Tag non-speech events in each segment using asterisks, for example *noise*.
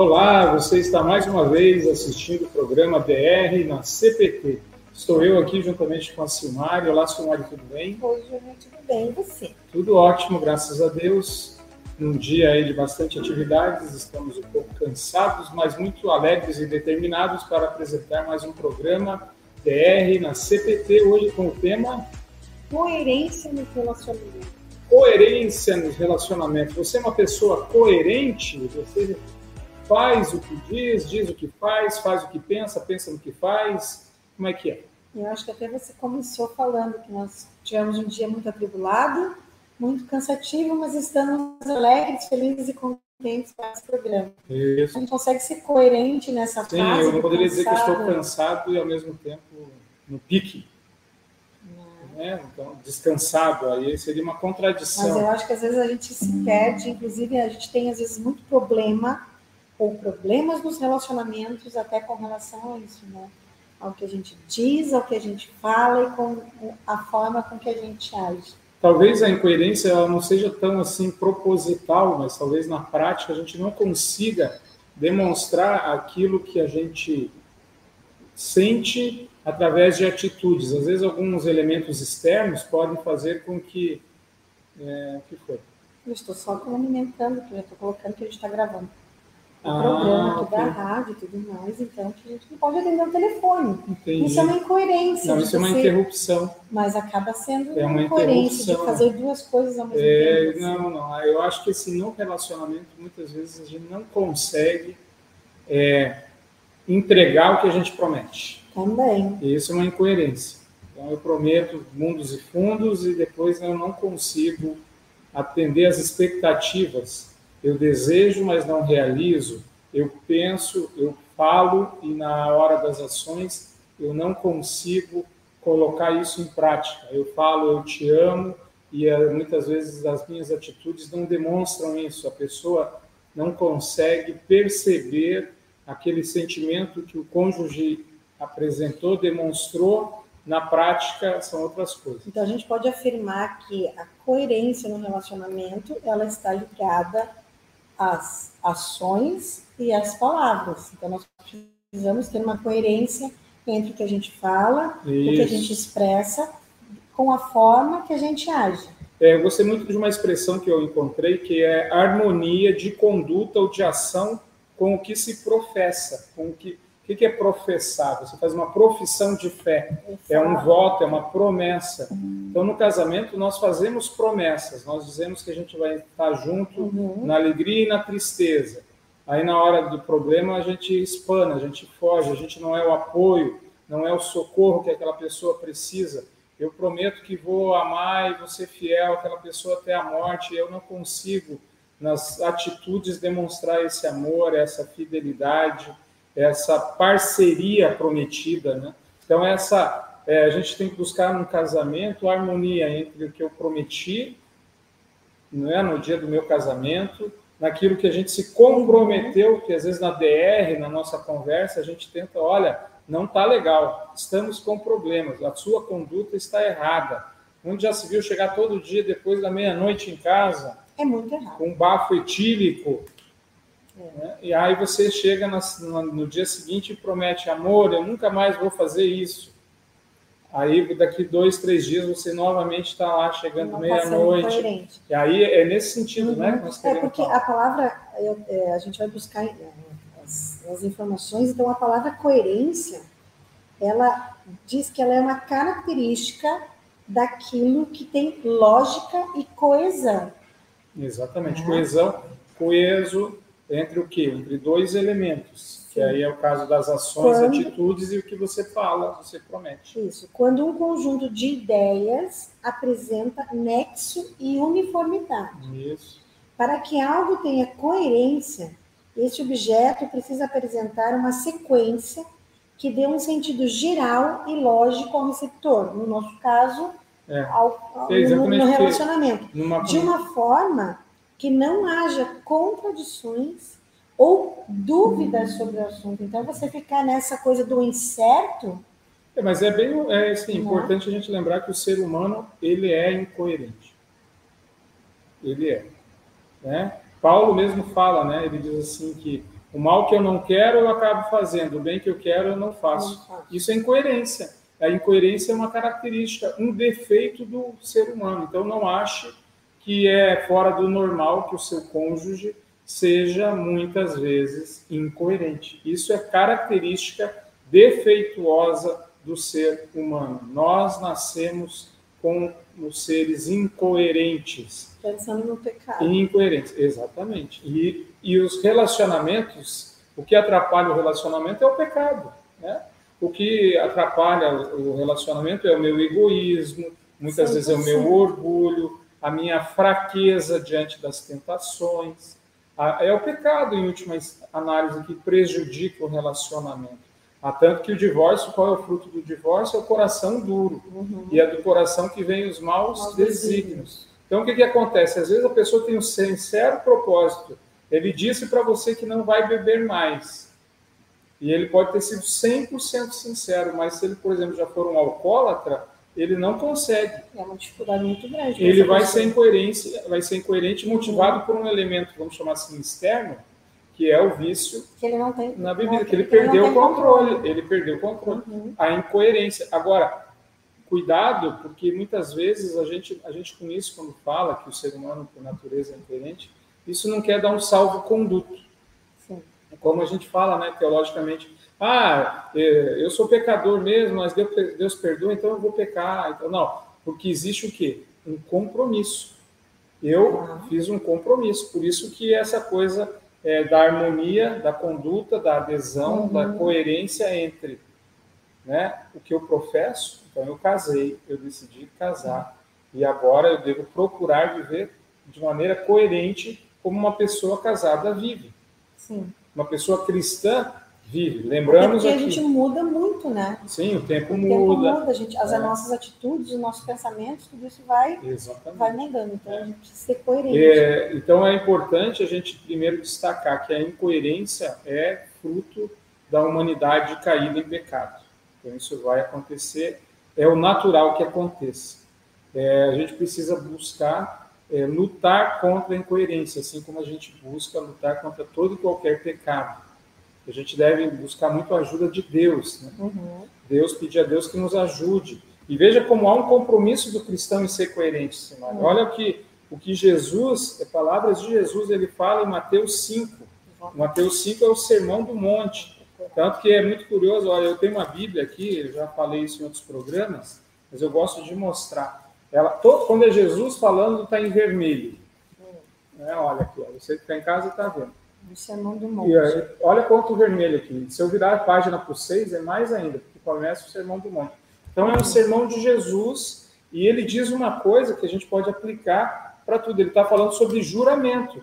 Olá, você está mais uma vez assistindo o programa DR na CPT. Estou eu aqui juntamente com a Silmari. Olá, Silmari, tudo bem? Oi, Júnior, tudo bem? E você? Tudo ótimo, graças a Deus. Num dia aí de bastante atividades, estamos um pouco cansados, mas muito alegres e determinados para apresentar mais um programa DR na CPT, hoje com o tema Coerência no relacionamento. Coerência nos relacionamentos. Você é uma pessoa coerente? Você faz o que diz, diz o que faz, faz o que pensa, pensa no que faz. Como é que é? Eu acho que até você começou falando que nós tivemos um dia muito atribulado, muito cansativo, mas estamos alegres, felizes e contentes com esse programa. Isso. A gente consegue ser coerente nessa Sim, fase. eu não poderia dizer que estou cansado. cansado e ao mesmo tempo no pique. Né? Então, descansado, aí seria uma Mas contradição. eu acho que às vezes a gente se perde, inclusive a gente tem às vezes muito problema ou problemas nos relacionamentos até com relação a isso, né? Ao que a gente diz, ao que a gente fala e com a forma com que a gente age. Talvez a incoerência ela não seja tão assim proposital, mas talvez na prática a gente não consiga demonstrar aquilo que a gente sente através de atitudes. Às vezes alguns elementos externos podem fazer com que é, o que foi? Eu estou só complementando, que eu estou colocando que a gente está gravando o Ah, programa aqui da rádio e tudo mais, então que a gente não pode atender o telefone. Entendi. Isso é uma incoerência. Não, isso é uma você- interrupção. Mas acaba sendo É uma incoerência de interrupção. fazer duas coisas ao mesmo É, tempo. assim. não, não. Eu acho que esse não relacionamento, muitas vezes, a gente não consegue é, entregar o que a gente promete. Também. E isso é uma incoerência. Então, eu prometo mundos e fundos e depois eu não consigo atender às expectativas. Eu desejo, mas não realizo. Eu penso, eu falo e na hora das ações eu não consigo colocar isso em prática. Eu falo, eu te amo e eh, muitas vezes as minhas atitudes não demonstram isso. A pessoa não consegue perceber aquele sentimento que o cônjuge apresentou, demonstrou, na prática são outras coisas. Então a gente pode afirmar que a coerência no relacionamento ela está ligada às ações e às palavras. Então nós precisamos ter uma coerência entre o que a gente fala, o que a Isso. gente expressa, com a forma que a gente age. É, eu gostei muito de uma expressão que eu encontrei, que é harmonia de conduta ou de ação com o que se professa. Com o que, o que é professar? Você faz uma profissão de fé. É um voto, é uma promessa. Então, no casamento, nós fazemos promessas. Nós dizemos que a gente vai estar junto Uhum. na alegria e na tristeza. Aí, na hora do problema, a gente espana, a gente foge, a gente não é o apoio, não é o socorro que aquela pessoa precisa. Eu prometo que vou amar e vou ser fiel àquela pessoa até a morte. Eu não consigo, nas atitudes, demonstrar esse amor, essa fidelidade, essa parceria prometida. Né? Então, essa, é, a gente tem que buscar no casamento a harmonia entre o que eu prometi não é, no dia do meu casamento, naquilo que a gente se comprometeu, que às vezes na DR, na nossa conversa, a gente tenta, olha, não está legal, estamos com problemas, a sua conduta está errada. Onde já se viu chegar todo dia depois da meia-noite em casa, É muito errado. com um bafo etílico, né? e aí você chega na- na- no dia seguinte e promete, amor, eu nunca mais vou fazer isso. Aí, daqui dois, três dias, você novamente está lá, chegando sendo meia-noite. E aí é nesse sentido, né, que nós É queremos porque falar. a palavra, eu- é, a gente vai buscar é, as, as informações, então a palavra coerência, ela diz que ela é uma característica daquilo que tem lógica e coesão. Exatamente, É. coesão, coeso entre o quê? Entre dois elementos, que Sim. aí é o caso das ações, Quando- atitudes e o que você fala, você promete. Isso. Quando um conjunto de ideias apresenta nexo e uniformidade. Isso. Para que algo tenha coerência, este objeto precisa apresentar uma sequência que dê um sentido geral e lógico ao receptor, no nosso caso, É. ao, ao- no, no que- relacionamento, Numa, de uma forma que não haja contradições ou dúvidas sobre o assunto. Então, você ficar nessa coisa do incerto, É, mas é bem é, assim, Né? importante a gente lembrar que o ser humano ele é incoerente. Ele é. Né? Paulo mesmo fala, né? ele diz assim que O mal que eu não quero, eu acabo fazendo. O bem que eu quero, eu não faço. Isso é incoerência. A incoerência é uma característica, um defeito do ser humano. Então, não ache que é fora do normal que o seu cônjuge seja muitas vezes incoerente. Isso é característica defeituosa do ser humano. Nós nascemos com os seres incoerentes. Pensando no pecado. Incoerentes, exatamente. E, e os relacionamentos, o que atrapalha o relacionamento é o pecado. Né? O que atrapalha o relacionamento é o meu egoísmo, muitas vezes é o meu orgulho, a minha fraqueza diante das tentações. É o pecado, em última análise, que prejudica o relacionamento. Há tanto que o divórcio, qual é o fruto do divórcio? É o coração duro. Uhum. E é do coração que vem os maus, maus desígnios. Então, o que, que acontece? Às vezes a pessoa tem um sincero propósito. Ele disse para você que não vai beber mais. E ele pode ter sido 100% sincero, mas se ele, por exemplo, já for um alcoólatra, ele não consegue. É uma dificuldade muito grande. Ele vai ser incoerente, vai ser incoerente motivado por um elemento, vamos chamar assim, externo, que é o vício que ele não tem, na bebida, que ele perdeu o controle, controle, ele perdeu o controle, uhum. a incoerência. Agora, cuidado, porque muitas vezes a gente, a gente com isso, quando fala que o ser humano, por natureza, é incoerente, isso não quer dar um salvo-conduto. Como a gente fala, né, teologicamente, ah, é, eu sou pecador mesmo, mas Deus perdoa, então eu vou pecar. Então, não, porque existe o quê? Um compromisso. Eu uhum. fiz um compromisso, por isso que essa coisa é, da harmonia, da conduta, da adesão, uhum. da coerência entre né, o que eu professo. Então, eu casei, eu decidi casar, e agora eu devo procurar viver de maneira coerente como uma pessoa casada vive. Sim. Uma pessoa cristã vive. Lembramos Porque aqui. a gente muda muito, né? Sim, o tempo o muda. Tempo gente, as é. nossas atitudes, os nossos pensamentos, tudo isso vai, vai mudando. Então a gente precisa ser coerente. É, então é importante a gente primeiro destacar que a incoerência é fruto da humanidade caída em pecado. Então isso vai acontecer, é o natural que aconteça. É, a gente precisa buscar é, lutar contra a incoerência, assim como a gente busca lutar contra todo e qualquer pecado a gente deve buscar muito a ajuda de Deus. Né? Uhum. Deus, pedir a Deus que nos ajude. E veja como há um compromisso do cristão em ser coerente, Simone. Uhum. Olha o que, o que Jesus, é palavras de Jesus, ele fala em Mateus 5. Uhum. Mateus 5 é o sermão do monte. Tanto que é muito curioso, olha, eu tenho uma Bíblia aqui, eu já falei isso em outros programas, mas eu gosto de mostrar. Ela, todo, quando é Jesus falando, está em vermelho. Uhum. É, olha aqui, ó, você que está em casa está vendo. Do Sermão do Monte. Aí, olha quanto vermelho aqui. Se eu virar a página para o 6, é mais ainda, porque começa o Sermão do Monte. Então, é um sermão de Jesus e ele diz uma coisa que a gente pode aplicar para tudo. Ele está falando sobre juramento.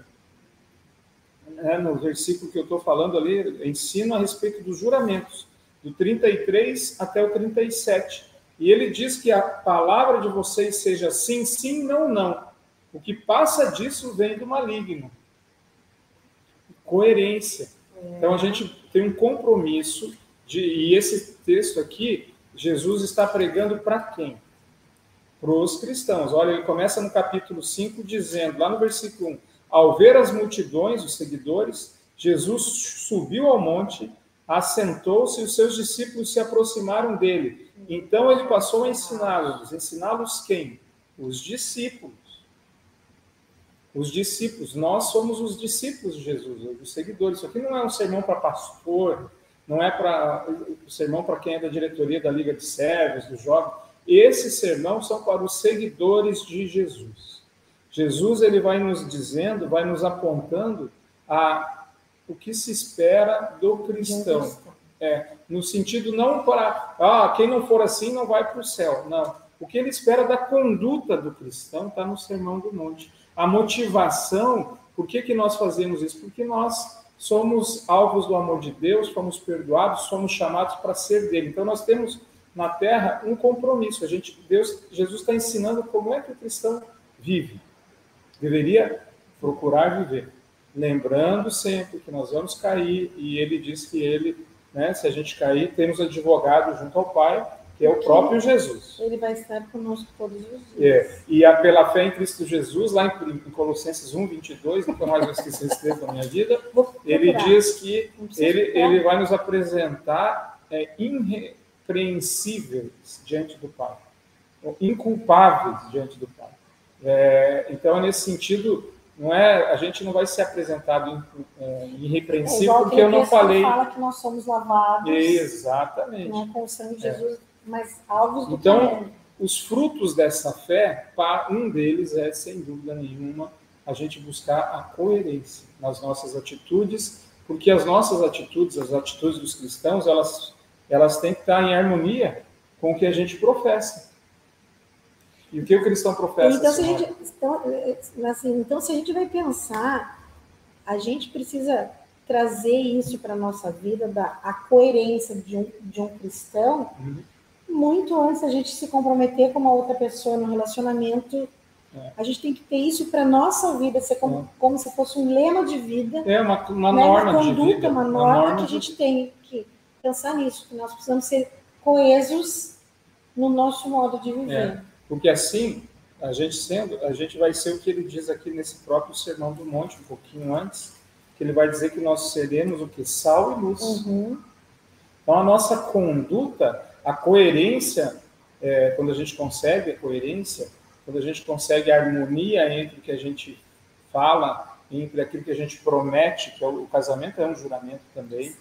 É, no versículo que eu estou falando ali, ensino a respeito dos juramentos, do 33 até o 37. E ele diz que a palavra de vocês seja sim, sim, não, não. O que passa disso vem do maligno coerência. Então a gente tem um compromisso de e esse texto aqui Jesus está pregando para quem? Para os cristãos. Olha, ele começa no capítulo 5 dizendo, lá no versículo 1, ao ver as multidões, os seguidores, Jesus subiu ao monte, assentou-se e os seus discípulos se aproximaram dele. Então ele passou a ensiná-los. Ensiná-los quem? Os discípulos os discípulos. Nós somos os discípulos de Jesus, os seguidores. Isso aqui não é um sermão para pastor, não é para um sermão para quem é da diretoria da Liga de Servos, do Jovem. Esses sermões são para os seguidores de Jesus. Jesus ele vai nos dizendo, vai nos apontando a o que se espera do cristão. É, no sentido não para, ah, quem não for assim não vai para o céu. Não. O que ele espera da conduta do cristão está no Sermão do Monte a motivação, por que, que nós fazemos isso? Porque nós somos alvos do amor de Deus, fomos perdoados, somos chamados para ser dele. Então nós temos na terra um compromisso. A gente, Deus, Jesus está ensinando como é que o cristão vive. Deveria procurar viver, lembrando sempre que nós vamos cair e ele diz que ele, né, se a gente cair, temos advogado junto ao Pai, que é o próprio Jesus. Ele vai estar conosco todos os dias. É, e a, pela fé em Cristo Jesus, lá em, em Colossenses 1, 22, nunca mais vou esquecer esse texto da minha vida, ele diz que ele, ele vai nos apresentar é, irrepreensíveis diante do Pai, inculpáveis diante do Pai. É, então, nesse sentido, não é, a gente não vai ser apresentado é, irrepreensível é porque eu não falei. fala que nós somos lavados. Exatamente. Né, com o sangue de é. Jesus, mas alvos do Então, os frutos dessa fé, um deles é, sem dúvida nenhuma, a gente buscar a coerência nas nossas atitudes, porque as nossas atitudes, as atitudes dos cristãos, elas, elas têm que estar em harmonia com o que a gente professa. E o que o cristão professa? Então, se a gente, então, assim, então, se a gente vai pensar, a gente precisa trazer isso para a nossa vida, da, a coerência de um, de um cristão, uhum. Muito antes a gente se comprometer com uma outra pessoa no relacionamento. É. A gente tem que ter isso para a nossa vida, ser como, é. como se fosse um lema de vida. É, uma, uma né? norma uma conduta, de vida. Uma norma, uma norma que a gente de... tem que pensar nisso, que nós precisamos ser coesos no nosso modo de viver. É. Porque assim, a gente sendo, a gente vai ser o que ele diz aqui nesse próprio Sermão do Monte, um pouquinho antes, que ele vai dizer que nós seremos o que? Sal e luz. Uhum. Então, a nossa conduta, a coerência, é, quando a gente consegue a coerência, quando a gente consegue a harmonia entre o que a gente fala, entre aquilo que a gente promete, que é o, o casamento é um juramento também,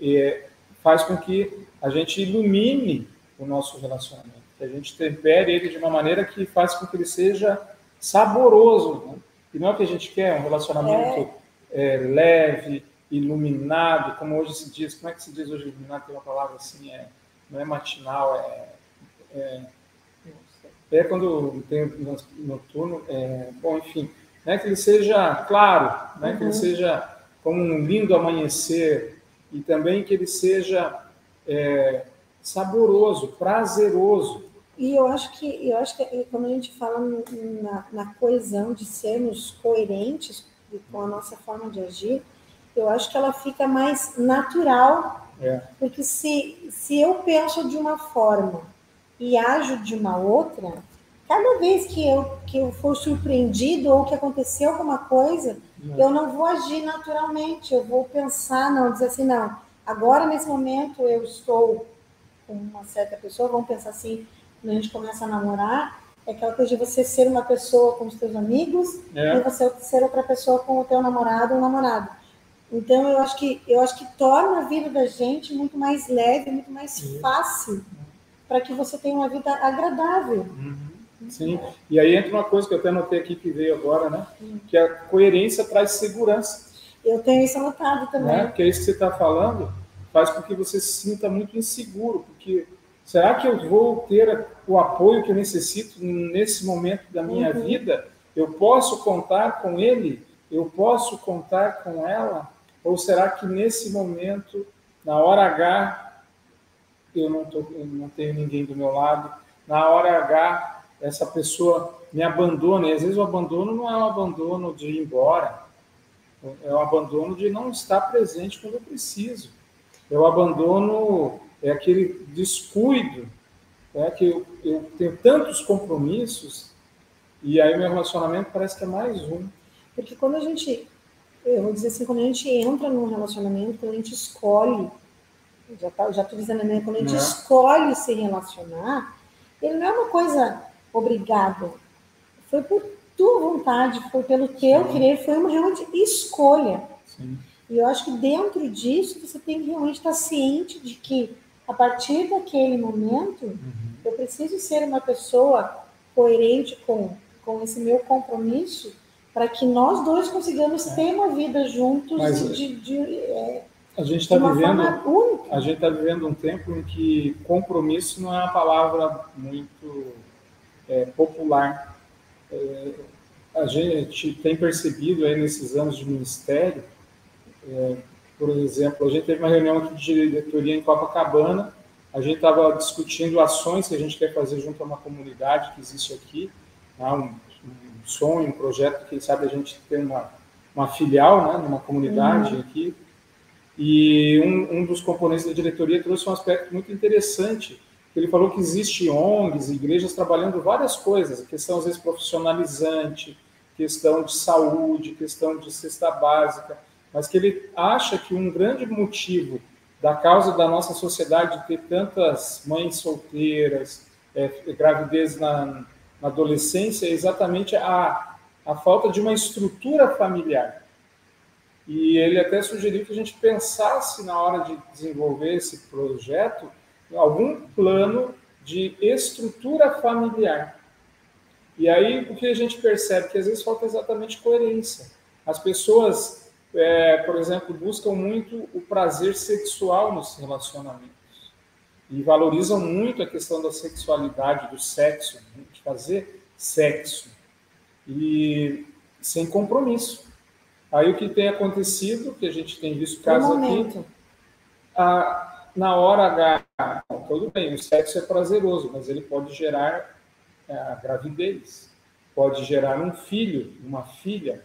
e, faz com que a gente ilumine o nosso relacionamento que a gente tempere ele de uma maneira que faz com que ele seja saboroso. Né? E não é o que a gente quer, um relacionamento é. É, leve, iluminado, como hoje se diz. Como é que se diz hoje iluminado? Tem uma palavra assim, é, não é matinal, é, é, é quando tem noturno. É, bom, enfim, né, que ele seja claro, né, uhum. que ele uhum. seja como um lindo amanhecer e também que ele seja é, saboroso, prazeroso. E eu acho que eu acho que quando a gente fala na, na coesão de sermos coerentes com a nossa forma de agir, eu acho que ela fica mais natural. É. Porque se, se eu penso de uma forma e ajo de uma outra, cada vez que eu, que eu for surpreendido ou que aconteceu alguma coisa, eu não vou agir naturalmente, eu vou pensar, não, dizer assim, não, agora nesse momento eu estou com uma certa pessoa, vamos pensar assim, quando a gente começa a namorar, é aquela coisa de você ser uma pessoa com os teus amigos é. e você ser outra pessoa com o teu namorado ou namorado. Então eu acho que eu acho que torna a vida da gente muito mais leve, muito mais fácil para que você tenha uma vida agradável. Uhum. Sim. E aí entra uma coisa que eu até notei aqui que veio agora, né? Que a coerência traz segurança. Eu tenho isso anotado também. Né? Que é isso que você está falando, faz com que você se sinta muito inseguro, porque Será que eu vou ter o apoio que eu necessito nesse momento da minha uhum. vida? Eu posso contar com ele? Eu posso contar com ela? Ou será que nesse momento, na hora H, eu não, tô, não tenho ninguém do meu lado? Na hora H, essa pessoa me abandona. E às vezes o abandono não é um abandono de ir embora, é um abandono de não estar presente quando eu preciso. É o abandono é aquele descuido, é que eu, eu tenho tantos compromissos e aí meu relacionamento parece que é mais um. Porque quando a gente, eu vou dizer assim, quando a gente entra num relacionamento, quando a gente escolhe, já tá, já estou dizendo, né, quando a gente é. escolhe se relacionar, ele não é uma coisa obrigada. Foi por tua vontade, foi pelo teu Sim. querer, foi uma realmente escolha. Sim. E eu acho que dentro disso você tem que realmente estar ciente de que a partir daquele momento, uhum. eu preciso ser uma pessoa coerente com, com esse meu compromisso para que nós dois consigamos é. ter uma vida juntos Mas, de, de, é, a gente está vivendo a gente está vivendo um tempo em que compromisso não é uma palavra muito é, popular é, a gente tem percebido aí nesses anos de ministério é, por exemplo, a gente teve uma reunião aqui de diretoria em Copacabana, a gente estava discutindo ações que a gente quer fazer junto a uma comunidade que existe aqui, né, um, um sonho, um projeto, quem sabe a gente tem uma, uma filial né, numa comunidade uhum. aqui. E um, um, dos componentes da diretoria trouxe um aspecto muito interessante, Ele falou que existe ONGs, igrejas trabalhando várias coisas, questão às vezes profissionalizante, questão de saúde, questão de cesta básica, mas que ele acha que um grande motivo da causa da nossa sociedade ter tantas mães solteiras, é, gravidez na, na adolescência, é exatamente a, a falta de uma estrutura familiar. E ele até sugeriu que a gente pensasse, na hora de desenvolver esse projeto, algum plano de estrutura familiar. E aí o que a gente percebe? Que às vezes falta exatamente coerência. As pessoas, é, por exemplo, buscam muito o prazer sexual nos relacionamentos. E valorizam muito a questão da sexualidade, do sexo, né, de fazer sexo. E sem compromisso. Aí o que tem acontecido, que a gente tem visto casos aqui, a, na hora H, tudo bem, o sexo é prazeroso, mas ele pode gerar é, a gravidez, pode gerar um filho, uma filha.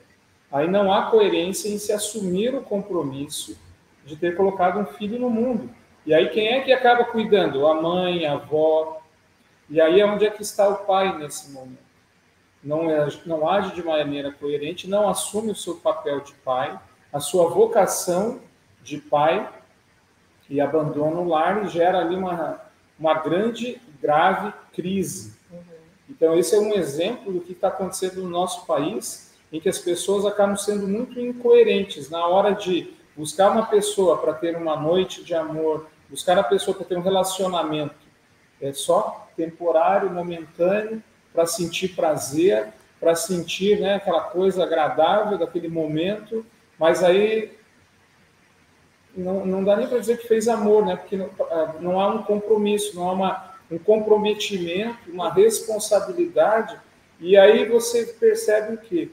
Aí não há coerência em se assumir o compromisso de ter colocado um filho no mundo. E aí quem é que acaba cuidando? A mãe, a avó. E aí é onde é que está o pai nesse momento não, é, não age de maneira coerente, não assume o seu papel de pai, a sua vocação de pai e abandona o lar e gera ali uma, uma grande, grave crise. Uhum. Então, esse é um exemplo do que está acontecendo no nosso país, em que as pessoas acabam sendo muito incoerentes na hora de buscar uma pessoa para ter uma noite de amor, buscar a pessoa para ter um relacionamento. É só temporário, momentâneo, para sentir prazer, para sentir né, aquela coisa agradável daquele momento, mas aí não, não dá nem para dizer que fez amor, né? porque não, ah, não há um compromisso, não há uma, um comprometimento, uma responsabilidade, e aí você percebe o quê?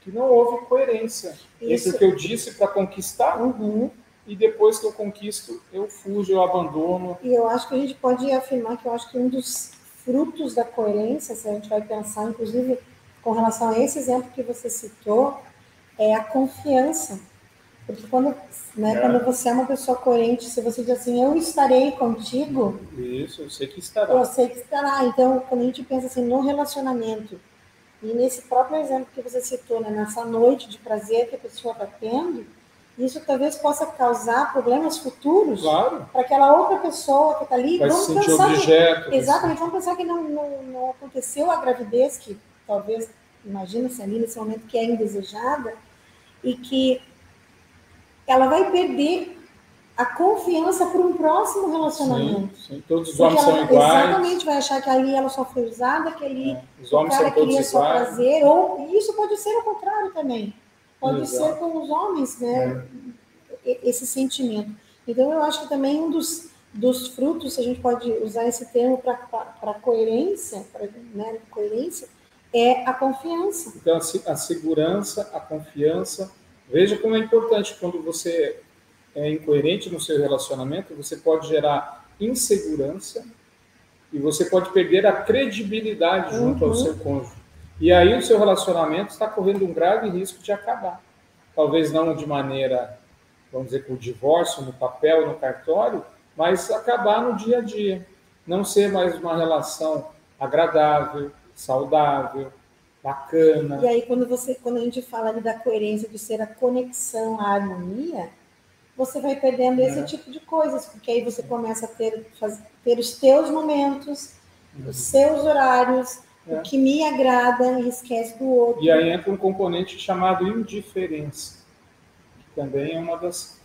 Que não houve coerência Isso. entre o que eu disse para conquistar uhum. E depois que eu conquisto, eu fujo, eu abandono. E eu acho que a gente pode afirmar que eu acho que um dos frutos da coerência, se a gente vai pensar, inclusive, com relação a esse exemplo que você citou, é a confiança. Porque quando, né, é. quando você é uma pessoa coerente, se você diz assim, eu estarei contigo. Isso, eu sei que estará. Eu sei que estará. Então, quando a gente pensa assim, no relacionamento, e nesse próprio exemplo que você citou, né, nessa noite de prazer que a pessoa está tendo, isso talvez possa causar problemas futuros claro. para aquela outra pessoa que está ali. Vai vamos se pensar objeto. Que, exatamente, vamos pensar que não, não, não aconteceu a gravidez, que talvez, imagina-se ali nesse momento que é indesejada, e que ela vai perder a confiança para um próximo relacionamento. Sim, sim. Todos os homens ela, são iguais. Exatamente, vai achar que ali ela só foi usada, que ali é. o cara queria só prazer, ou isso pode ser o contrário também. Pode Exato. ser com os homens, né? É. Esse sentimento. Então, eu acho que também um dos, dos frutos, se a gente pode usar esse termo para coerência, para né, coerência, é a confiança. Então, a segurança, a confiança. Veja como é importante quando você é incoerente no seu relacionamento, você pode gerar insegurança e você pode perder a credibilidade junto uhum. ao seu cônjuge. E aí o seu relacionamento está correndo um grave risco de acabar. Talvez não de maneira, vamos dizer, com o divórcio no papel, no cartório, mas acabar no dia a dia. Não ser mais uma relação agradável, saudável, bacana. E aí quando você, quando a gente fala ali da coerência de ser a conexão, a harmonia, você vai perdendo é. esse tipo de coisas, porque aí você começa a ter, ter os teus momentos, uhum. os seus horários, é. o que me agrada e esquece do outro. E aí entra um componente chamado indiferença, que também é uma das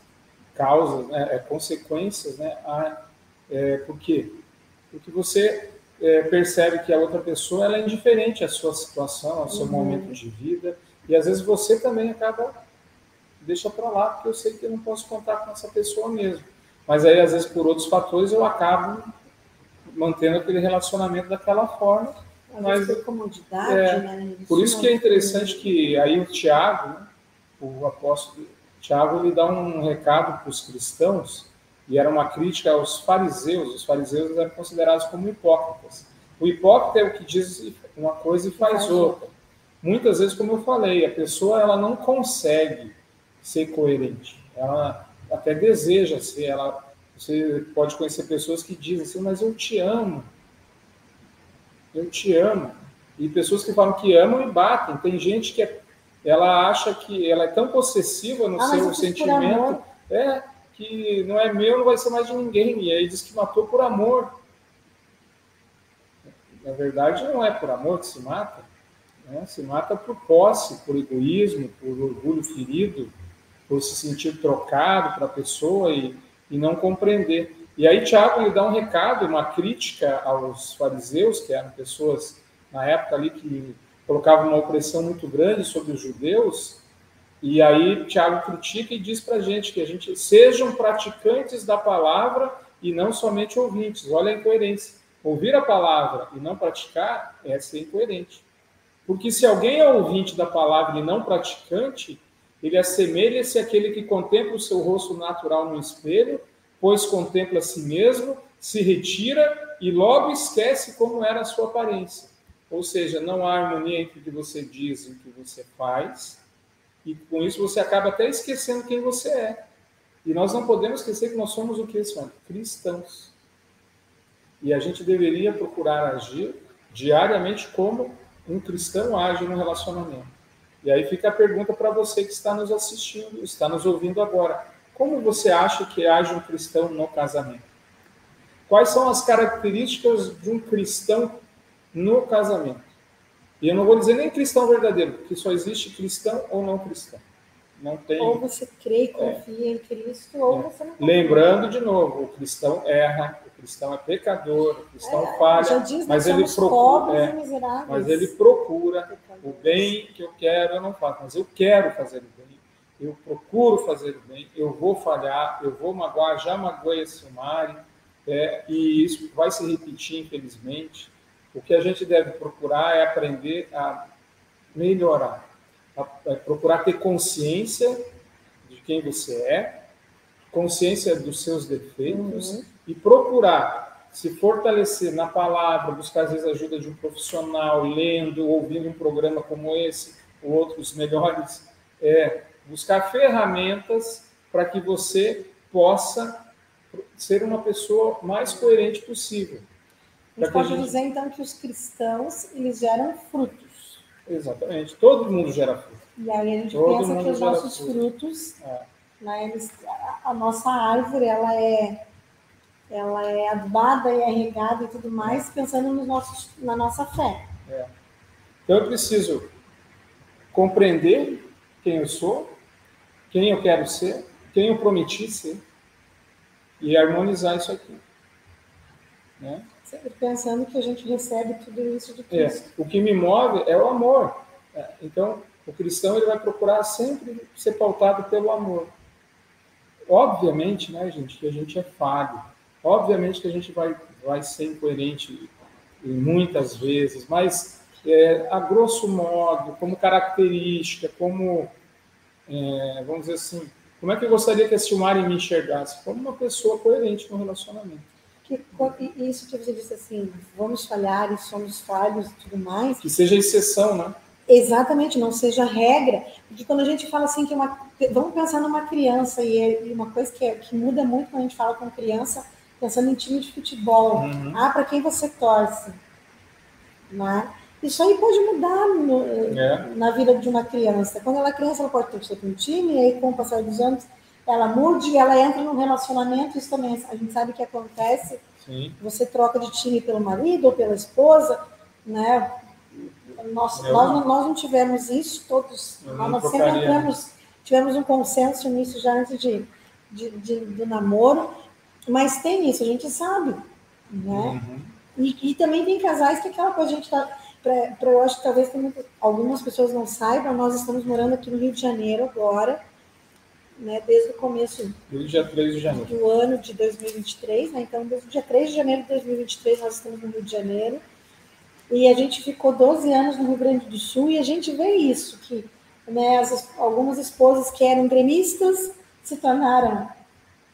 causas, né, é, consequências, né? A, é, por quê? Porque você é, percebe que a outra pessoa ela é indiferente à sua situação, ao seu uhum. momento de vida, e às vezes você também acaba deixa para lá, porque eu sei que eu não posso contar com essa pessoa mesmo. Mas aí, às vezes, por outros fatores, eu acabo mantendo aquele relacionamento daquela forma mas comodidade, é, né? Por isso que é interessante que aí o Tiago, né, o apóstolo Tiago, ele dá um recado para os cristãos e era uma crítica aos fariseus. Os fariseus eram considerados como hipócritas. O hipócrita é o que diz uma coisa e faz outra. Muitas vezes, como eu falei, a pessoa ela não consegue ser coerente. Ela até deseja ser, ela Você pode conhecer pessoas que dizem assim, mas eu te amo. Eu te amo. E pessoas que falam que amam e batem. Tem gente que é, ela acha que ela é tão possessiva no ah, seu sentimento, é que não é meu, não vai ser mais de ninguém. E aí diz que matou por amor. Na verdade, não é por amor que se mata. Né? Se mata por posse, por egoísmo, por orgulho ferido, por se sentir trocado para a pessoa e, e não compreender. E aí Tiago lhe dá um recado, uma crítica aos fariseus, que eram pessoas na época ali que colocavam uma opressão muito grande sobre os judeus. E aí Tiago critica e diz para a gente que a gente sejam praticantes da palavra e não somente ouvintes. Olha a incoerência. Ouvir a palavra e não praticar é ser incoerente. Porque se alguém é ouvinte da palavra e não praticante, ele assemelha-se àquele que contempla o seu rosto natural no espelho, pois contempla a si mesmo, se retira e logo esquece como era a sua aparência. Ou seja, não há harmonia entre o que você diz e o que você faz, e com isso você acaba até esquecendo quem você é. E nós não podemos esquecer que nós somos o que, senhor? Cristãos. E a gente deveria procurar agir diariamente como um cristão age no relacionamento. E aí fica a pergunta para você que está nos assistindo, está nos ouvindo agora. Como você acha que age um cristão no casamento? Quais são as características de um cristão no casamento? E eu não vou dizer nem cristão verdadeiro, porque só existe cristão ou não cristão. Não tem. Ou você crê e confia é. em Cristo, ou é. você não confia. Lembrando de novo, o cristão erra, cristão é pecador, o cristão é, falha, mas ele procura, é, mas ele procura o bem que eu quero, eu não faço, mas eu quero fazer o bem, eu procuro fazer o bem, eu vou falhar, eu vou magoar, já magoei esse Mari, é, e isso vai se repetir, infelizmente. O que a gente deve procurar é aprender a melhorar, a, a procurar ter consciência de quem você é, consciência dos seus defeitos uhum. e procurar se fortalecer na palavra, buscar às vezes a ajuda de um profissional, lendo, ouvindo um programa como esse, ou outros melhores, é, buscar ferramentas para que você possa ser uma pessoa mais coerente possível. A gente pode gente... dizer então que os cristãos eles geram frutos. Exatamente, todo mundo gera frutos. E aí a gente todo pensa que os nossos frutos é né? Eles, a, a nossa árvore ela é ela é adubada e é regada e tudo mais, pensando nos nossos, na nossa fé. É. Então eu preciso compreender quem eu sou, quem eu quero ser, quem eu prometi ser, e harmonizar isso aqui. Né? Sempre pensando que a gente recebe tudo isso de é, Cristo. É. O que me move é o amor. É. Então, o cristão ele vai procurar sempre ser pautado pelo amor. Obviamente, né, gente, que a gente é falho. Obviamente que a gente vai, vai ser incoerente muitas vezes, mas é, a grosso modo, como característica, como, é, vamos dizer assim, como é que eu gostaria que a Silmari me enxergasse? Como uma pessoa coerente no relacionamento. Que, isso que você disse assim, vamos falhar e somos falhos e tudo mais. Que seja exceção, né? Exatamente, não seja regra. Porque quando a gente fala assim que uma. Vamos pensar numa criança, e uma coisa que, é, que muda muito quando a gente fala com criança, pensando em time de futebol. Uhum. Ah, para quem você torce? Né? Isso aí pode mudar no, é. na vida de uma criança. Quando ela é criança, ela pode torcer para um time, e aí, com o passar dos anos, ela mude e ela entra num relacionamento. Isso também a gente sabe que acontece. Sim. Você troca de time pelo marido ou pela esposa, né? Nós, nós, nós não tivemos isso, todos, nós sempre entramos, tivemos um consenso nisso já antes de, de, de, do namoro, mas tem isso, a gente sabe, né? Uhum. E, e, também tem casais que aquela coisa a gente está. Eu acho que talvez algumas pessoas não saibam, nós estamos morando aqui no Rio de Janeiro agora, né, desde o começo desde dia 3 de janeiro. do ano de 2023, né, então desde o dia 3 de janeiro de 2023 nós estamos no Rio de Janeiro, e a gente ficou 12 anos no Rio Grande do Sul e a gente vê isso, que né, as, algumas esposas que eram gremistas se tornaram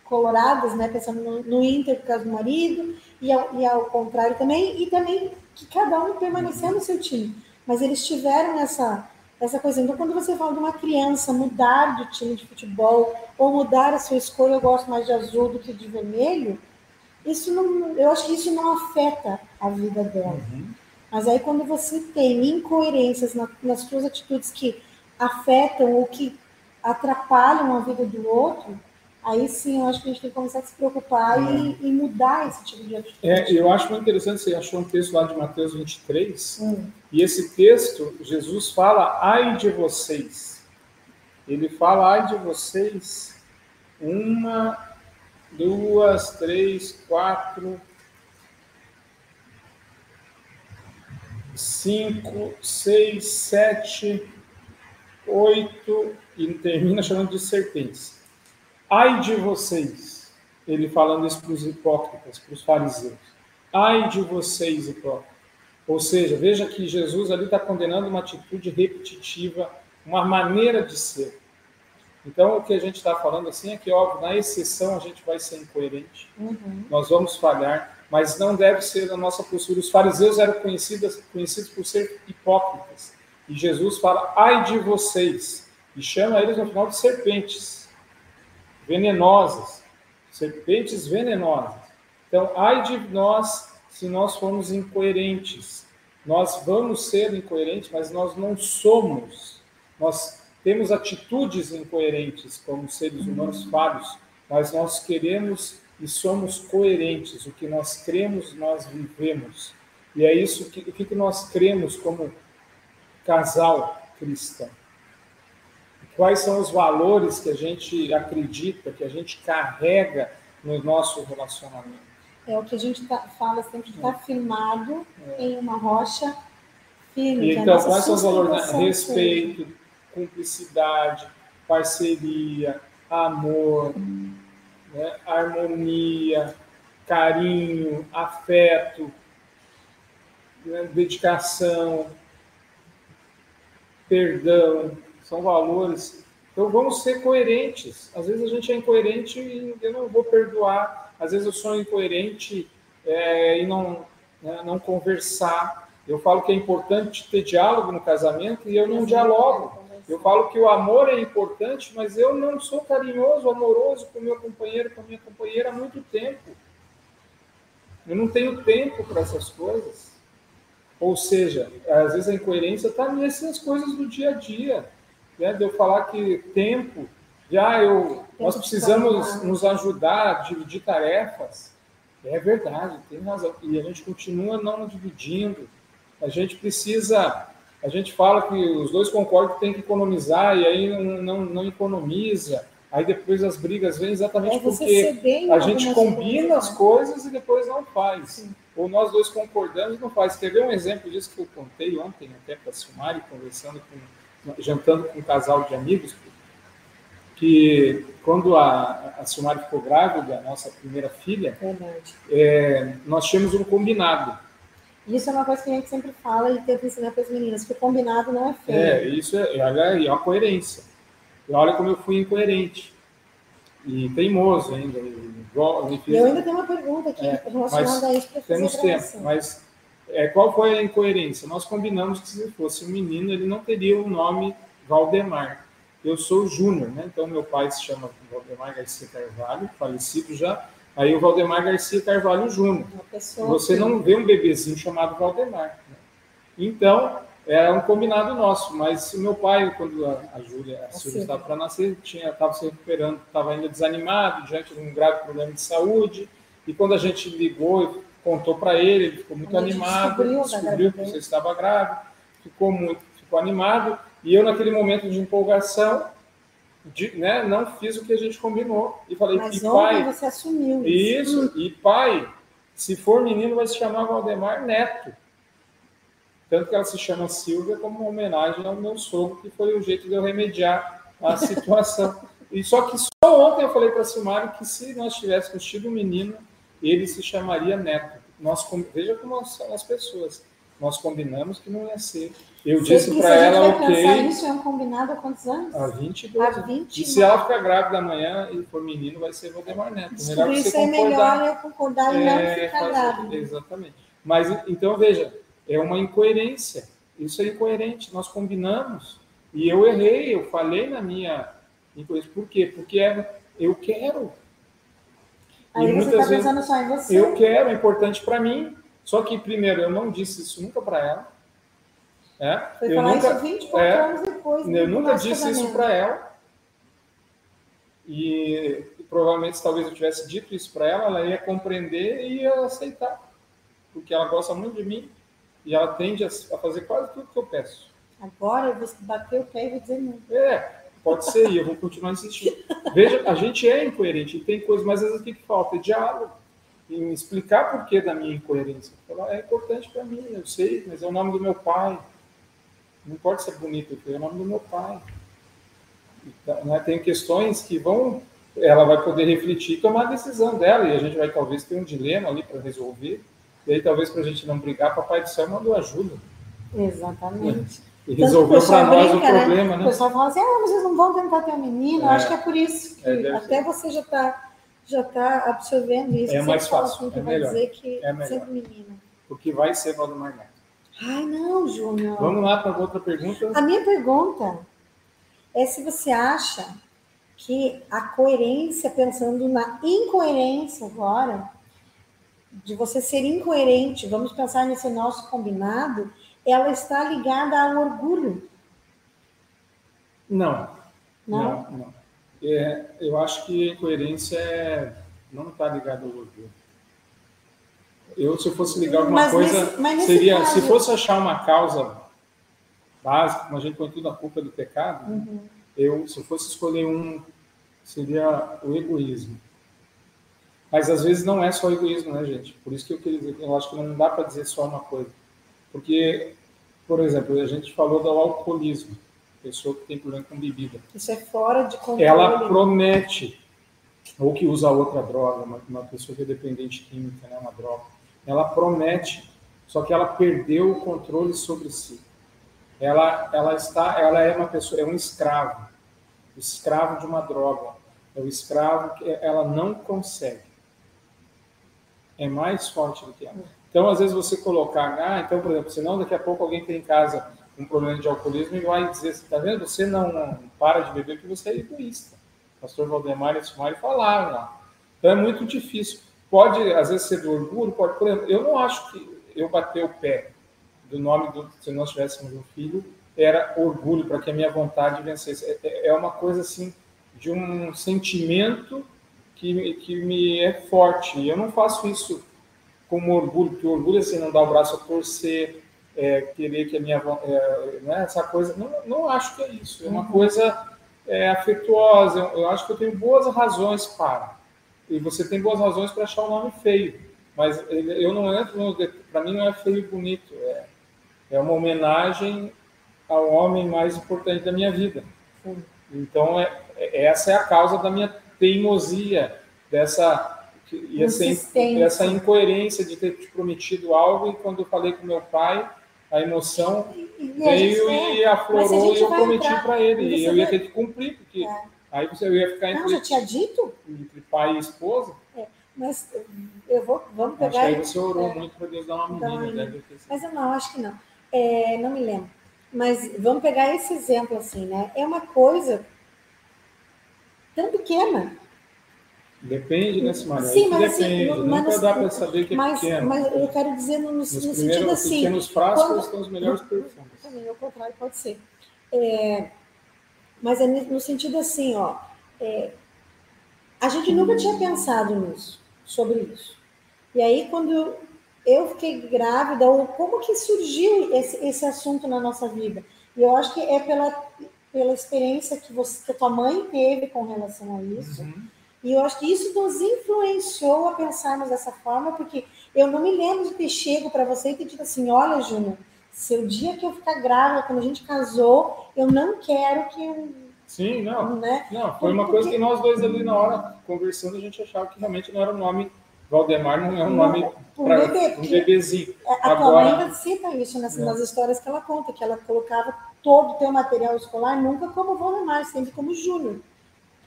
coloradas, né, pensando no, no Inter por causa do marido, e ao, e ao contrário também, e também que cada um permaneceu no seu time. Mas eles tiveram essa, essa coisa. Então, quando você fala de uma criança mudar de time de futebol ou mudar a sua escolha, eu gosto mais de azul do que de vermelho, isso não, eu acho que isso não afeta a vida dela. Uhum. Mas aí quando você tem incoerências na, nas suas atitudes que afetam ou que atrapalham a vida do outro, aí sim eu acho que a gente tem que começar a se preocupar é. e, e, mudar esse tipo de atitude. É, eu acho muito interessante, você achou um texto lá de Mateus 23, hum. e esse texto, Jesus fala, ai de vocês. Ele fala, ai de vocês, uma, duas, três, quatro, cinco, seis, sete, oito, e termina chamando de serpentes. Ai de vocês, ele falando isso para os hipócritas, para os fariseus. Ai de vocês, hipócritas. Ou seja, veja que Jesus ali está condenando uma atitude repetitiva, uma maneira de ser. Então, o que a gente está falando assim é que, óbvio, na exceção a gente vai ser incoerente, uhum. nós vamos falhar, mas não deve ser a nossa postura. Os fariseus eram conhecidos, conhecidos por ser hipócritas. E Jesus fala, ai de vocês, e chama eles no final de serpentes venenosas, serpentes venenosas. Então, ai de nós se nós formos incoerentes. Nós vamos ser incoerentes, mas nós não somos. Nós temos atitudes incoerentes como seres humanos falhos, mas nós queremos e somos coerentes. O que nós cremos, nós vivemos. E é isso que, o que nós cremos como casal cristão quais são os valores que a gente acredita, que a gente carrega no nosso relacionamento. É o que a gente tá, fala sempre, está é. firmado é. em uma rocha firme. É então, quais são os valores? Né? Respeito, cumplicidade, parceria, amor, hum. né? harmonia, carinho, afeto, né? dedicação, perdão, são valores. Então vamos ser coerentes. Às vezes a gente é incoerente e eu não vou perdoar. Às vezes eu sou incoerente é, e não, né, não conversar. Eu falo que é importante ter diálogo no casamento e eu não dialogo. Eu falo que o amor é importante, mas eu não sou carinhoso, amoroso com meu companheiro, com minha companheira há muito tempo. Eu não tenho tempo para essas coisas. Ou seja, às vezes a incoerência está nessas coisas do dia a dia né, de eu falar que tempo, já eu, nós precisamos nos ajudar a dividir tarefas. É verdade, tem razão. E a gente continua não dividindo. A gente precisa, a gente fala que os dois concordam que tem que economizar e aí não, não, não economiza. Aí depois as brigas vêm exatamente é porque a gente combina as coisas e depois não faz. Sim. Ou nós dois concordamos e não faz. Quer ver um exemplo disso que eu contei ontem, até para a Sumari, conversando com jantando com um casal de amigos, que quando a, a Silmar ficou grávida, nossa primeira filha, é, nós tínhamos um combinado. Isso é uma coisa que a gente sempre fala e tenta ensinar para as meninas, que o combinado não é feio. É, isso é, é, é uma coerência. E olha como eu fui incoerente. E teimoso ainda. Igual, eu ainda tenho uma pergunta aqui é, relacionada a isso Temos tempo, mas é, qual foi a incoerência? Nós combinamos que se fosse um menino, ele não teria o nome Valdemar. Eu sou Júnior, né? Então meu pai se chama Valdemar Garcia Carvalho, falecido já. Aí o Valdemar Garcia Carvalho Júnior. Você não vê um bebezinho chamado Valdemar. Né? Então, era um combinado nosso, mas o meu pai, quando a, a Júlia, a Silvia estava para nascer, estava se recuperando, estava ainda desanimado, diante de um grave problema de saúde, e quando a gente ligou contou para ele, ele ficou muito animado, descobriu, descobriu que você estava grávida, ficou muito, ficou animado, e eu naquele momento de empolgação, de, né, não fiz o que a gente combinou e falei, Mas e pai, você assumiu isso. Isso, e pai, se for menino vai se chamar Valdemar Neto. Tanto que ela se chama Silvia como uma homenagem ao meu sogro, que foi o jeito de eu remediar a *laughs* situação. e só que só ontem eu falei para a Silmar que se nós tivéssemos tido um menino, ele se chamaria Neto. Nós, veja como são as pessoas. Nós combinamos que não ia ser. Eu disse para ela, ok. Isso é um combinado há quantos anos? Há 22 há 20 E se ela ficar grávida amanhã e for menino, vai ser Valdemar Neto. Melhor isso você é melhor eu concordar e é, não ficar grávida. Exatamente. Mas, então, veja, é uma incoerência. Isso é incoerente. Nós combinamos. E eu errei, eu falei na minha incoerência. Por quê? Porque é, eu quero. Aí e você está pensando só em você. Eu quero, é importante para mim. Só que, primeiro, eu não disse isso nunca para ela. É? Foi eu falar nunca, isso 24 é, anos depois. Eu nunca disse isso para ela. E, e provavelmente, se talvez eu tivesse dito isso para ela, ela ia compreender e ia aceitar. Porque ela gosta muito de mim e ela tende a, a fazer quase tudo que eu peço. Agora eu vou bater o pé e vou dizer não. É, pode ser, e eu vou continuar insistindo. Veja, a gente é incoerente, e tem coisas, mas às vezes o que falta? É diálogo. Em explicar por que da minha incoerência. Falar, é importante para mim, eu sei, mas é o nome do meu pai. Não pode ser bonito, é o nome do meu pai. Então, né, tem questões que vão, ela vai poder refletir e tomar a decisão dela, e a gente vai talvez ter um dilema ali para resolver. E aí, talvez para a gente não brigar, Papai do Céu mandou ajuda. Exatamente. É. E resolveu para nós brinca, o né? problema, né? né? O pessoal fala assim, ah, vocês não vão tentar ter um menino. É. Acho que é por isso que é, até ser. você já está já tá absorvendo isso. É mais fácil, assim, é melhor. dizer que é melhor. sempre. Porque vai ser Valdemar Neto. Ai, não, Júnior. Vamos lá para outra pergunta. A minha pergunta é se você acha que a coerência, pensando na incoerência agora, de você ser incoerente, vamos pensar nesse nosso combinado, ela está ligada ao orgulho. Não. Não? Não, não. É, eu acho que a incoerência é, não está ligada ao orgulho. Eu, se eu fosse ligar alguma mas coisa, nesse, seria, caso... se fosse achar uma causa básica, como a gente põe tudo a culpa do pecado, uhum. eu, se eu fosse escolher um, seria o egoísmo. Mas às vezes não é só egoísmo, né, gente? Por isso que eu queria dizer, eu acho que não dá para dizer só uma coisa. Porque, por exemplo, a gente falou do alcoolismo, pessoa que tem problema com bebida. Isso é fora de controle. Ela promete, ou que usa outra droga, uma, uma pessoa que é dependente química, né, uma droga, ela promete, só que ela perdeu o controle sobre si. Ela, ela está, ela é uma pessoa, é um escravo, escravo de uma droga, é o escravo que ela não consegue. É mais forte do que ela. Então, às vezes, você colocar, ah, então, por exemplo, senão daqui a pouco alguém tem em casa um problema de alcoolismo e vai dizer assim, tá vendo? Você não para de beber porque você é egoísta. Pastor Valdemar e Sumari falaram lá. Então, é muito difícil. Pode, às vezes, ser do orgulho, pode, por exemplo, eu não acho que eu bater o pé do nome do, se nós tivéssemos um filho, era orgulho para que a minha vontade vencesse. É, é, é uma coisa, assim, de um sentimento que, que me é forte. Eu não faço isso como orgulho, porque orgulho assim, não dar o braço a torcer, é, querer que a minha. É, né, essa coisa. Não, não acho que é isso. É uma uhum. coisa é, afetuosa. Eu, eu, acho que eu tenho boas razões para. E você tem boas razões para achar o nome feio. Mas eu não entro no. Para mim não é feio e bonito. É, é uma homenagem ao homem mais importante da minha vida. Então, é, é, essa é a causa da minha teimosia, dessa e assim, essa incoerência de ter te prometido algo e quando eu falei com meu pai, a emoção e, veio e aflorou e eu prometi para ele. E eu ia ter que cumprir, porque é. aí você ia ficar entre, Não, já tinha dito? entre pai e esposa. É, mas eu vou, vamos pegar. Acho que aí você orou é, muito para Deus dar uma menina. Né? Mas eu não, acho que não. É, não me lembro. Mas vamos pegar esse exemplo assim, né? É uma coisa tão pequena Depende, né, Simara? Sim, mas assim, depende. Assim, Nunca mas, dá para saber que é mas, pequeno. Mas eu quero dizer no, no sentido assim... pequenos frascos quando, estão os melhores perfumes. Também, ao contrário, pode ser. É, mas é no sentido assim, ó... É, a gente nunca tinha pensado nisso, sobre isso. E aí, quando eu fiquei grávida, ou como que surgiu esse, esse assunto na nossa vida? E eu acho que é pela, pela experiência que, você, que a tua mãe teve com relação a isso, uhum e eu acho que isso nos influenciou a pensarmos dessa forma, porque eu não me lembro de ter chego para você e ter dito assim: olha, Júnior, se o dia que eu ficar grávida, quando a gente casou, eu não quero que. Sim, não. Né? Não, foi uma porque... coisa que nós dois ali na hora, conversando, a gente achava que realmente não era um nome. Valdemar não é um nome para um bebezinho. A Agora... tua ainda cita isso nas, nas histórias que ela conta, que ela colocava todo o teu material escolar nunca como Valdemar, sempre como Júnior.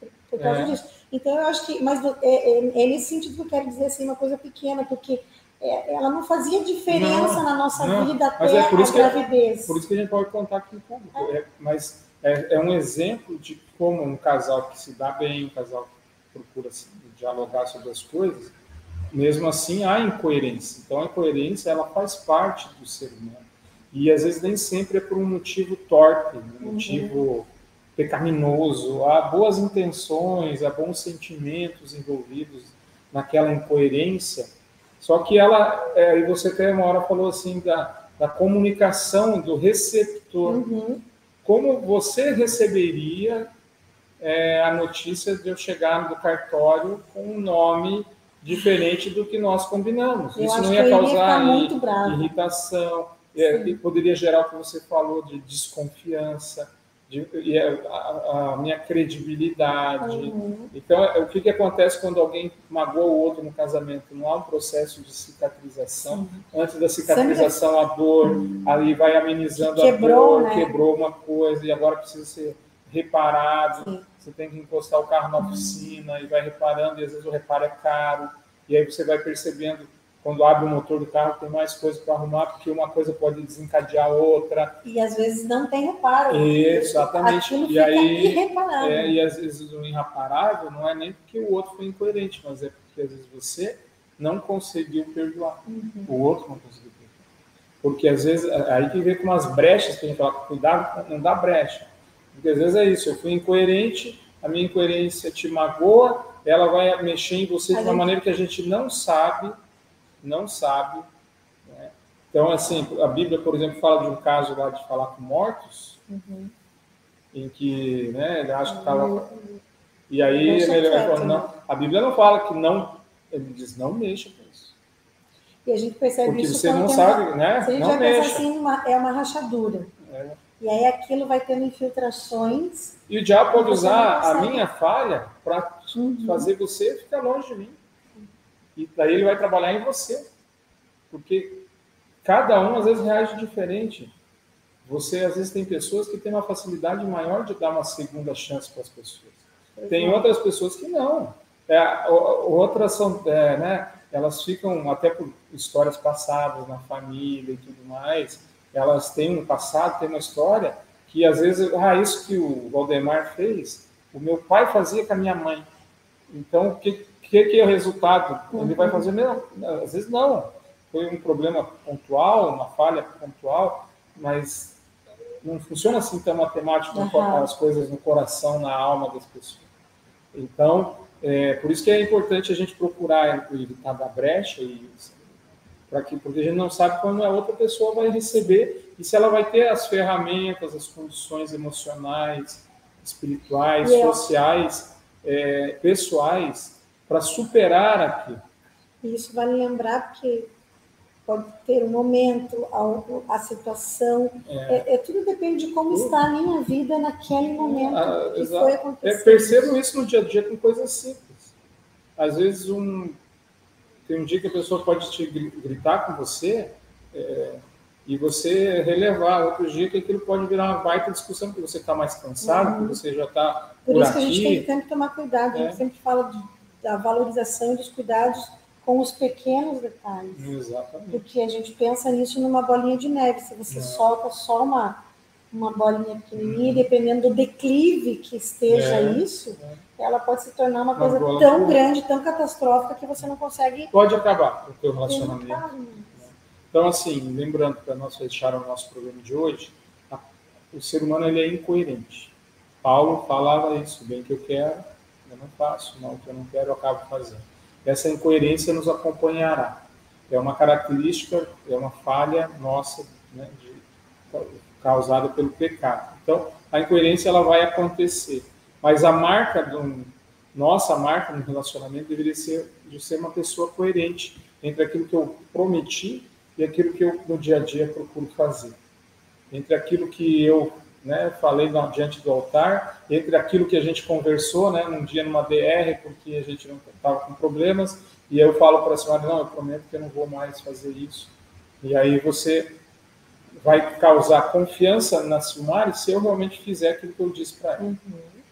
Por, por causa é. disso. Então, eu acho que, mas é, é, é, nesse sentido que eu quero dizer assim, uma coisa pequena, porque é, ela não fazia diferença não, na nossa não, vida até é por a gravidez. Que, por isso que a gente pode contar com o público. É. mas é, é, um exemplo de como um casal que se dá bem, um casal que procura assim, dialogar sobre as coisas, mesmo assim há incoerência. Então a incoerência ela faz parte do ser humano. E às vezes nem sempre é por um motivo torpe, um uhum. motivo pecaminoso. Há boas intenções, há bons sentimentos envolvidos naquela incoerência. Só que ela, é, e você até uma hora falou assim da, da comunicação do receptor. Uhum. Como você receberia é, a notícia de eu chegar no cartório com um nome diferente do que nós combinamos? Eu Isso não ia causar irritação, é, poderia gerar o que você falou de desconfiança de, e é a, a, minha credibilidade. Uhum. Então, é, o que, que acontece quando alguém magoa o outro no casamento? Não há um processo de cicatrização. Sim. Antes da cicatrização, Sempre... a dor, uhum. ali vai amenizando quebrou, a dor, né? quebrou uma coisa e agora precisa ser reparado. Sim. Você tem que encostar o carro na oficina uhum. e vai reparando, e às vezes o reparo é caro. E aí você vai percebendo quando abre o motor do carro tem mais coisa para arrumar, porque uma coisa pode desencadear outra. E às vezes não tem reparo. Exatamente. E aí, irreparável. É, e às vezes o irreparável não é nem porque o outro foi incoerente, mas é porque às vezes você não conseguiu perdoar. Uhum. O outro não conseguiu perdoar. Porque às vezes, aí que vem com umas brechas que a gente fala, cuidado, não dá brecha. Porque às vezes é isso, eu fui incoerente, a minha incoerência te magoa, ela vai mexer em você a de uma gente... maneira que a gente não sabe não sabe. Né? Então, assim, a Bíblia, por exemplo, fala de um caso lá de falar com mortos, uhum. em que né, ele acha que estava. Uhum. E aí ele vai não, né? a Bíblia não fala que não, ele diz não mexa com isso. E a gente percebe Porque isso você não sabe, uma, né? Se a gente não vai mexa. pensar assim, uma, é uma rachadura. É. E aí aquilo vai tendo infiltrações. E o diabo pode usar a minha falha para uhum. fazer você ficar longe de mim. E daí ele vai trabalhar em você. Porque cada um às vezes reage diferente. Você às vezes tem pessoas que têm uma facilidade maior de dar uma segunda chance para as pessoas. Tem outras pessoas que não. É, outras são, é, né, elas ficam até por histórias passadas na família e tudo mais. Elas têm um passado, têm uma história que às vezes, ah, isso que o Valdemar fez, o meu pai fazia com a minha mãe. Então, o que, que, que é o resultado? Ele vai fazer mesmo? Às vezes não. Foi um problema pontual, uma falha pontual, mas não funciona assim tão matemático uhum. as coisas no coração, na alma das pessoas. Então, é, por isso que é importante a gente procurar evitar da brecha e para que porque a gente não sabe quando a outra pessoa vai receber e se ela vai ter as ferramentas, as condições emocionais, espirituais, é sociais, é, pessoais para superar aquilo. Isso vale lembrar que pode ter um momento, a, a situação, é. É, é. tudo depende de como tudo. está a minha vida naquele momento ah, que exato. foi acontecendo. É, percebo isso no dia a dia com coisas simples. Às vezes um tem um dia que a pessoa pode te gritar com você é, e você relevar. Outro dia que aquilo pode virar uma baita discussão porque você está mais cansado, uhum. porque você já está por, por isso aqui. que a gente tem que sempre tomar cuidado. A gente é. sempre fala de da valorização e dos cuidados com os pequenos detalhes. Exatamente. Porque a gente pensa nisso numa bolinha de neve. Se você solta só uma, uma bolinha pequenininha, uhum. dependendo do declive que esteja é, isso, é. ela pode se tornar uma, uma coisa tão grande, tão catastrófica que você não consegue. Pode acabar o teu relacionamento. Então, assim, lembrando para nós fechar o nosso programa de hoje, o ser humano ele é incoerente. Paulo falava isso, bem que eu quero, eu não faço, não, que eu não quero, eu acabo fazendo. Essa incoerência nos acompanhará. É uma característica, é uma falha nossa, né, de, causada pelo pecado. Então, a incoerência ela vai acontecer. Mas a marca do nossa marca no relacionamento deveria ser de ser uma pessoa coerente entre aquilo que eu prometi e aquilo que eu no dia a dia procuro fazer. Entre aquilo que eu né, falei diante do altar, entre aquilo que a gente conversou, né, num dia numa DR, porque a gente não estava com problemas, e eu falo para a senhora, não, eu prometo que eu não vou mais fazer isso. E aí você vai causar confiança na Silmari se eu realmente fizer aquilo que eu disse para ela. Uhum.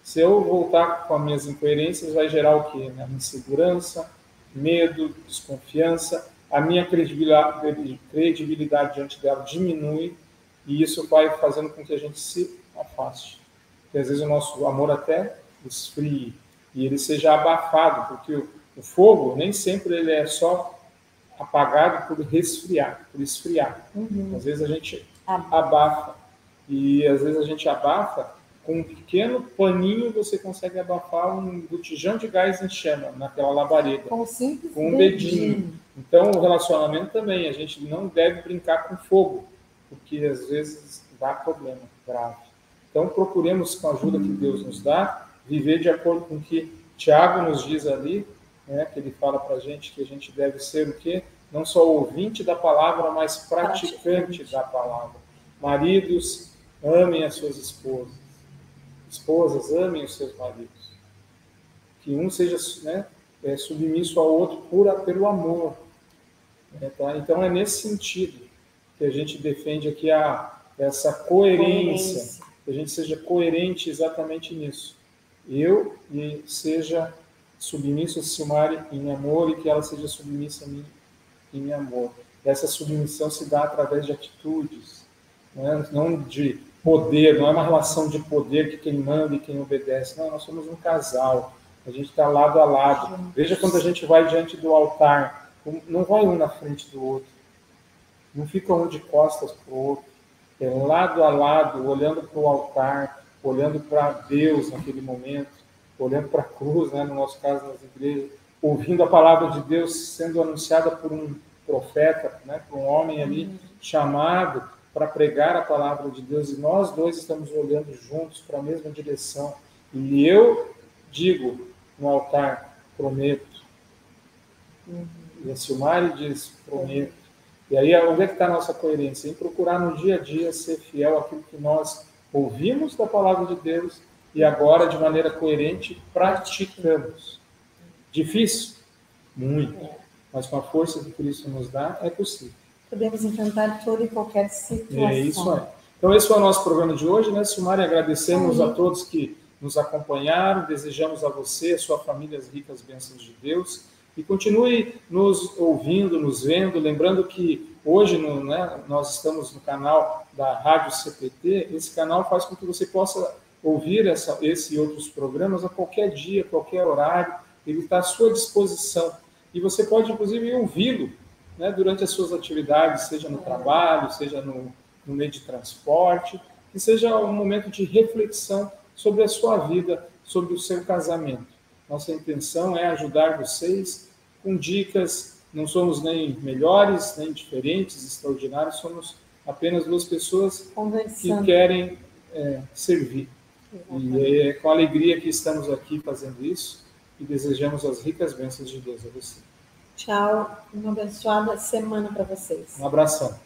Se eu voltar com as minhas incoerências, vai gerar o quê? Né? Insegurança, medo, desconfiança, a minha credibilidade, credibilidade diante dela diminui, e isso vai fazendo com que a gente se afaste. que às vezes o nosso amor até esfrie e ele seja abafado, porque o, o fogo nem sempre ele é só apagado por resfriar, por esfriar. Uhum. Às vezes a gente abafa e às vezes a gente abafa com um pequeno paninho você consegue abafar um botijão de gás em chama naquela labareda. Com, simples com um dedinho. dedinho. Então, o relacionamento também, a gente não deve brincar com fogo, porque às vezes dá problema grave. Então, procuremos, com a ajuda que Deus nos dá, viver de acordo com o que Tiago nos diz ali, né, que ele fala para a gente que a gente deve ser o quê? Não só ouvinte da palavra, mas praticante, da palavra. Maridos, amem as suas esposas esposas, amem os seus maridos. Que um seja né, é, submisso ao outro por, pelo amor. É, tá? Então é nesse sentido que a gente defende aqui a, essa coerência, coerência, que a gente seja coerente exatamente nisso. Eu e seja submisso a Silmari em amor e que ela seja submissa a mim em amor. Essa submissão se dá através de atitudes, né? não de poder, não é uma relação de poder que quem manda e quem obedece. Não, nós somos um casal. A gente está lado a lado. Veja quando a gente vai diante do altar, não vai um na frente do outro. Não fica um de costas para o outro. É lado a lado, olhando para o altar, olhando para Deus naquele momento, olhando para a cruz, né, no nosso caso, nas igrejas, ouvindo a palavra de Deus sendo anunciada por um profeta, né, por um homem ali uhum. chamado para pregar a palavra de Deus e nós dois estamos olhando juntos para a mesma direção. E eu digo no altar, prometo. Uhum. E a Silmari diz, prometo. E aí, onde é que está a nossa coerência? Em procurar no dia a dia ser fiel àquilo que nós ouvimos da palavra de Deus e agora, de maneira coerente, praticamos. Difícil? Muito. Mas com a força que Cristo nos dá, é possível podemos enfrentar toda e qualquer situação. É isso aí. Então, esse foi o nosso programa de hoje, né, Silmari? Agradecemos a todos que nos acompanharam, desejamos a você, a sua família, as ricas bênçãos de Deus. E continue nos ouvindo, nos vendo. Lembrando que hoje no, né, nós estamos no canal da Rádio CPT. Esse canal faz com que você possa ouvir essa, esse e outros programas a qualquer dia, qualquer horário. Ele está à sua disposição. E você pode, inclusive, ouvi-lo né, durante as suas atividades, seja no trabalho, seja no, no meio de transporte, que seja um momento de reflexão sobre a sua vida, sobre o seu casamento. Nossa intenção é ajudar vocês com dicas. Não somos nem melhores, nem diferentes, extraordinários, somos apenas duas pessoas que querem é, servir. Exatamente. E é com alegria que estamos aqui fazendo isso e desejamos as ricas bênçãos de Deus a você. Tchau. Uma abençoada semana para vocês. Um abração.